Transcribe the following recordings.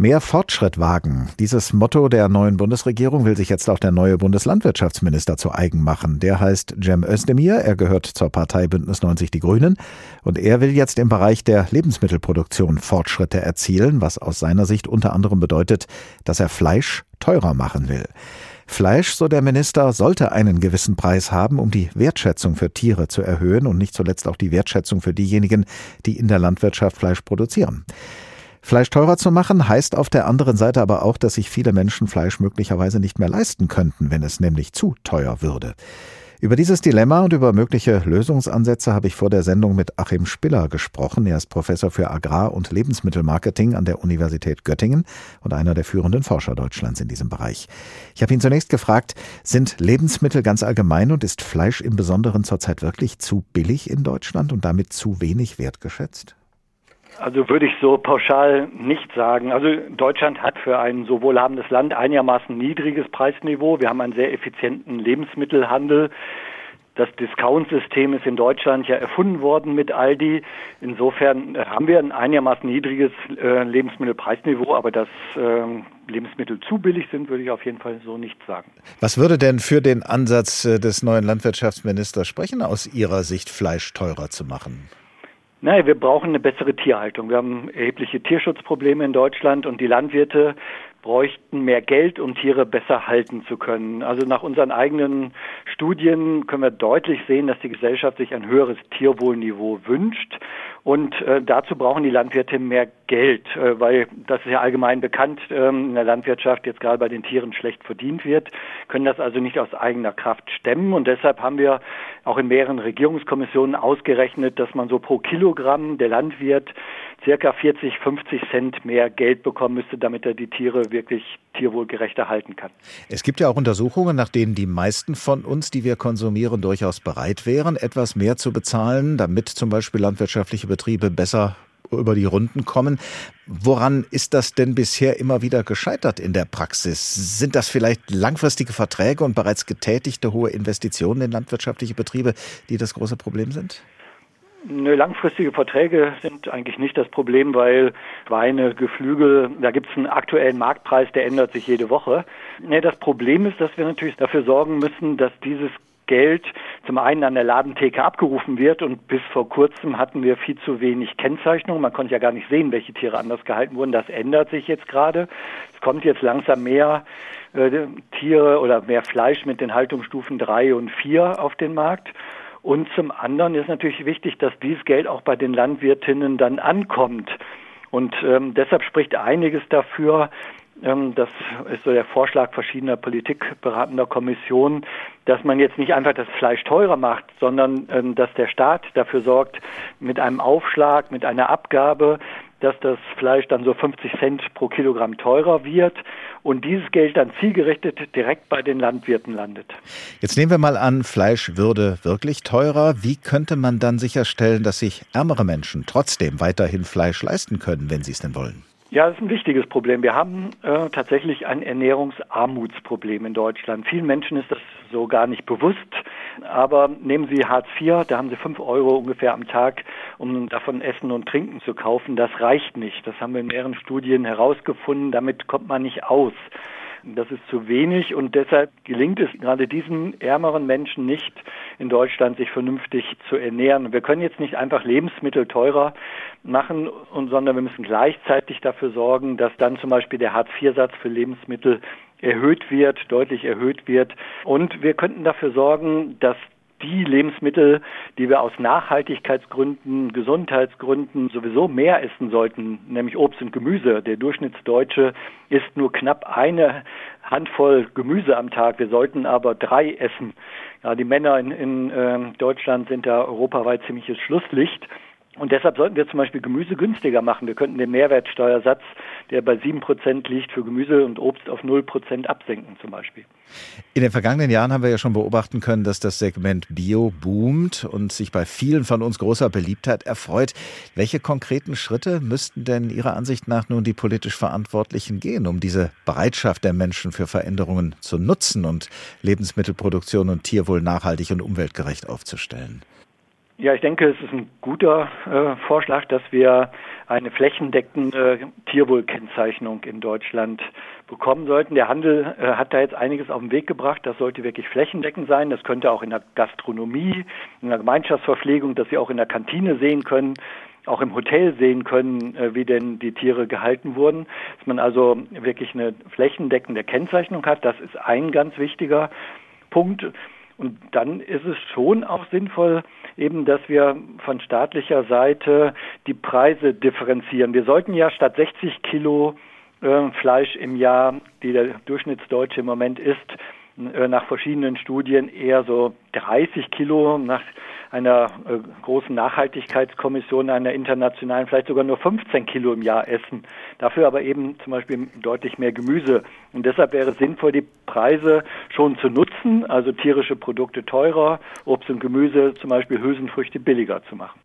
Mehr Fortschritt wagen. Dieses Motto der neuen Bundesregierung will sich jetzt auch der neue Bundeslandwirtschaftsminister zu eigen machen. Der heißt Cem Özdemir. Er gehört zur Partei Bündnis 90 Die Grünen. Und er will jetzt im Bereich der Lebensmittelproduktion Fortschritte erzielen, was aus seiner Sicht unter anderem bedeutet, dass er Fleisch teurer machen will. Fleisch, so der Minister, sollte einen gewissen Preis haben, um die Wertschätzung für Tiere zu erhöhen und nicht zuletzt auch die Wertschätzung für diejenigen, die in der Landwirtschaft Fleisch produzieren. Fleisch teurer zu machen heißt auf der anderen Seite aber auch, dass sich viele Menschen Fleisch möglicherweise nicht mehr leisten könnten, wenn es nämlich zu teuer würde. Über dieses Dilemma und über mögliche Lösungsansätze habe ich vor der Sendung mit Achim Spiller gesprochen. Er ist Professor für Agrar- und Lebensmittelmarketing an der Universität Göttingen und einer der führenden Forscher Deutschlands in diesem Bereich. Ich habe ihn zunächst gefragt, sind Lebensmittel ganz allgemein und ist Fleisch im Besonderen zurzeit wirklich zu billig in Deutschland und damit zu wenig wertgeschätzt? Also würde ich so pauschal nicht sagen. Also Deutschland hat für ein so wohlhabendes Land einigermaßen niedriges Preisniveau. Wir haben einen sehr effizienten Lebensmittelhandel. Das Discount-System ist in Deutschland ja erfunden worden mit Aldi. Insofern haben wir ein einigermaßen niedriges äh, Lebensmittelpreisniveau, aber dass äh, Lebensmittel zu billig sind, würde ich auf jeden Fall so nicht sagen. Was würde denn für den Ansatz äh, des neuen Landwirtschaftsministers sprechen, aus Ihrer Sicht Fleisch teurer zu machen? Naja, wir brauchen eine bessere Tierhaltung. Wir haben erhebliche Tierschutzprobleme in Deutschland und die Landwirte bräuchten mehr Geld, um Tiere besser halten zu können. Also nach unseren eigenen Studien können wir deutlich sehen, dass die Gesellschaft sich ein höheres Tierwohlniveau wünscht. Und äh, dazu brauchen die Landwirte mehr Geld, äh, weil das ist ja allgemein bekannt, ähm, in der Landwirtschaft jetzt gerade bei den Tieren schlecht verdient wird, können das also nicht aus eigener Kraft stemmen. Und deshalb haben wir auch in mehreren Regierungskommissionen ausgerechnet, dass man so pro Kilogramm der Landwirt circa 40, 50 Cent mehr Geld bekommen müsste, damit er die Tiere wirklich tierwohlgerechter halten kann. Es gibt ja auch Untersuchungen, nach denen die meisten von uns, die wir konsumieren, durchaus bereit wären, etwas mehr zu bezahlen, damit zum Beispiel landwirtschaftliche Betriebe besser über die Runden kommen. Woran ist das denn bisher immer wieder gescheitert in der Praxis? Sind das vielleicht langfristige Verträge und bereits getätigte hohe Investitionen in landwirtschaftliche Betriebe, die das große Problem sind? Nö, langfristige Verträge sind eigentlich nicht das Problem, weil Weine, Geflügel, da gibt es einen aktuellen Marktpreis, der ändert sich jede Woche. Nee, das Problem ist, dass wir natürlich dafür sorgen müssen, dass dieses Geld zum einen an der Ladentheke abgerufen wird und bis vor kurzem hatten wir viel zu wenig Kennzeichnung. Man konnte ja gar nicht sehen, welche Tiere anders gehalten wurden. Das ändert sich jetzt gerade. Es kommt jetzt langsam mehr äh, Tiere oder mehr Fleisch mit den Haltungsstufen drei und vier auf den Markt. Und zum anderen ist natürlich wichtig, dass dieses Geld auch bei den Landwirtinnen dann ankommt. Und ähm, deshalb spricht einiges dafür, ähm, das ist so der Vorschlag verschiedener politikberatender Kommissionen, dass man jetzt nicht einfach das Fleisch teurer macht, sondern ähm, dass der Staat dafür sorgt, mit einem Aufschlag, mit einer Abgabe, dass das Fleisch dann so 50 Cent pro Kilogramm teurer wird und dieses Geld dann zielgerichtet direkt bei den Landwirten landet. Jetzt nehmen wir mal an, Fleisch würde wirklich teurer. Wie könnte man dann sicherstellen, dass sich ärmere Menschen trotzdem weiterhin Fleisch leisten können, wenn sie es denn wollen? Ja, das ist ein wichtiges Problem. Wir haben äh, tatsächlich ein Ernährungsarmutsproblem in Deutschland. Vielen Menschen ist das so gar nicht bewusst. Aber nehmen Sie Hartz IV, da haben Sie fünf Euro ungefähr am Tag, um davon Essen und Trinken zu kaufen. Das reicht nicht. Das haben wir in mehreren Studien herausgefunden. Damit kommt man nicht aus. Das ist zu wenig und deshalb gelingt es gerade diesen ärmeren Menschen nicht in Deutschland, sich vernünftig zu ernähren. Wir können jetzt nicht einfach Lebensmittel teurer machen, sondern wir müssen gleichzeitig dafür sorgen, dass dann zum Beispiel der Hartz-IV-Satz für Lebensmittel erhöht wird, deutlich erhöht wird. Und wir könnten dafür sorgen, dass die Lebensmittel, die wir aus Nachhaltigkeitsgründen, Gesundheitsgründen sowieso mehr essen sollten, nämlich Obst und Gemüse. Der Durchschnittsdeutsche isst nur knapp eine Handvoll Gemüse am Tag. Wir sollten aber drei essen. Ja, die Männer in, in äh, Deutschland sind da europaweit ziemliches Schlusslicht. Und deshalb sollten wir zum Beispiel Gemüse günstiger machen. Wir könnten den Mehrwertsteuersatz, der bei sieben Prozent liegt, für Gemüse und Obst auf null Prozent absenken zum Beispiel. In den vergangenen Jahren haben wir ja schon beobachten können, dass das Segment Bio boomt und sich bei vielen von uns großer Beliebtheit erfreut. Welche konkreten Schritte müssten denn Ihrer Ansicht nach nun die politisch Verantwortlichen gehen, um diese Bereitschaft der Menschen für Veränderungen zu nutzen und Lebensmittelproduktion und Tierwohl nachhaltig und umweltgerecht aufzustellen? Ja, ich denke, es ist ein guter äh, Vorschlag, dass wir eine flächendeckende Tierwohlkennzeichnung in Deutschland bekommen sollten. Der Handel äh, hat da jetzt einiges auf den Weg gebracht. Das sollte wirklich flächendeckend sein. Das könnte auch in der Gastronomie, in der Gemeinschaftsverpflegung, dass Sie auch in der Kantine sehen können, auch im Hotel sehen können, äh, wie denn die Tiere gehalten wurden. Dass man also wirklich eine flächendeckende Kennzeichnung hat, das ist ein ganz wichtiger Punkt. Und dann ist es schon auch sinnvoll, eben, dass wir von staatlicher Seite die Preise differenzieren. Wir sollten ja statt 60 Kilo äh, Fleisch im Jahr, die der Durchschnittsdeutsche im Moment isst, nach verschiedenen Studien eher so 30 Kilo nach einer äh, großen Nachhaltigkeitskommission, einer internationalen, vielleicht sogar nur 15 Kilo im Jahr essen. Dafür aber eben zum Beispiel deutlich mehr Gemüse. Und deshalb wäre es sinnvoll, die Preise schon zu nutzen, also tierische Produkte teurer, Obst und Gemüse, zum Beispiel Hülsenfrüchte billiger zu machen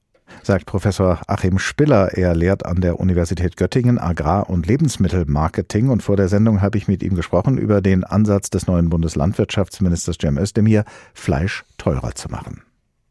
sagt Professor Achim Spiller. Er lehrt an der Universität Göttingen Agrar- und Lebensmittelmarketing. Und vor der Sendung habe ich mit ihm gesprochen über den Ansatz des neuen Bundeslandwirtschaftsministers Cem Özdemir, Fleisch teurer zu machen.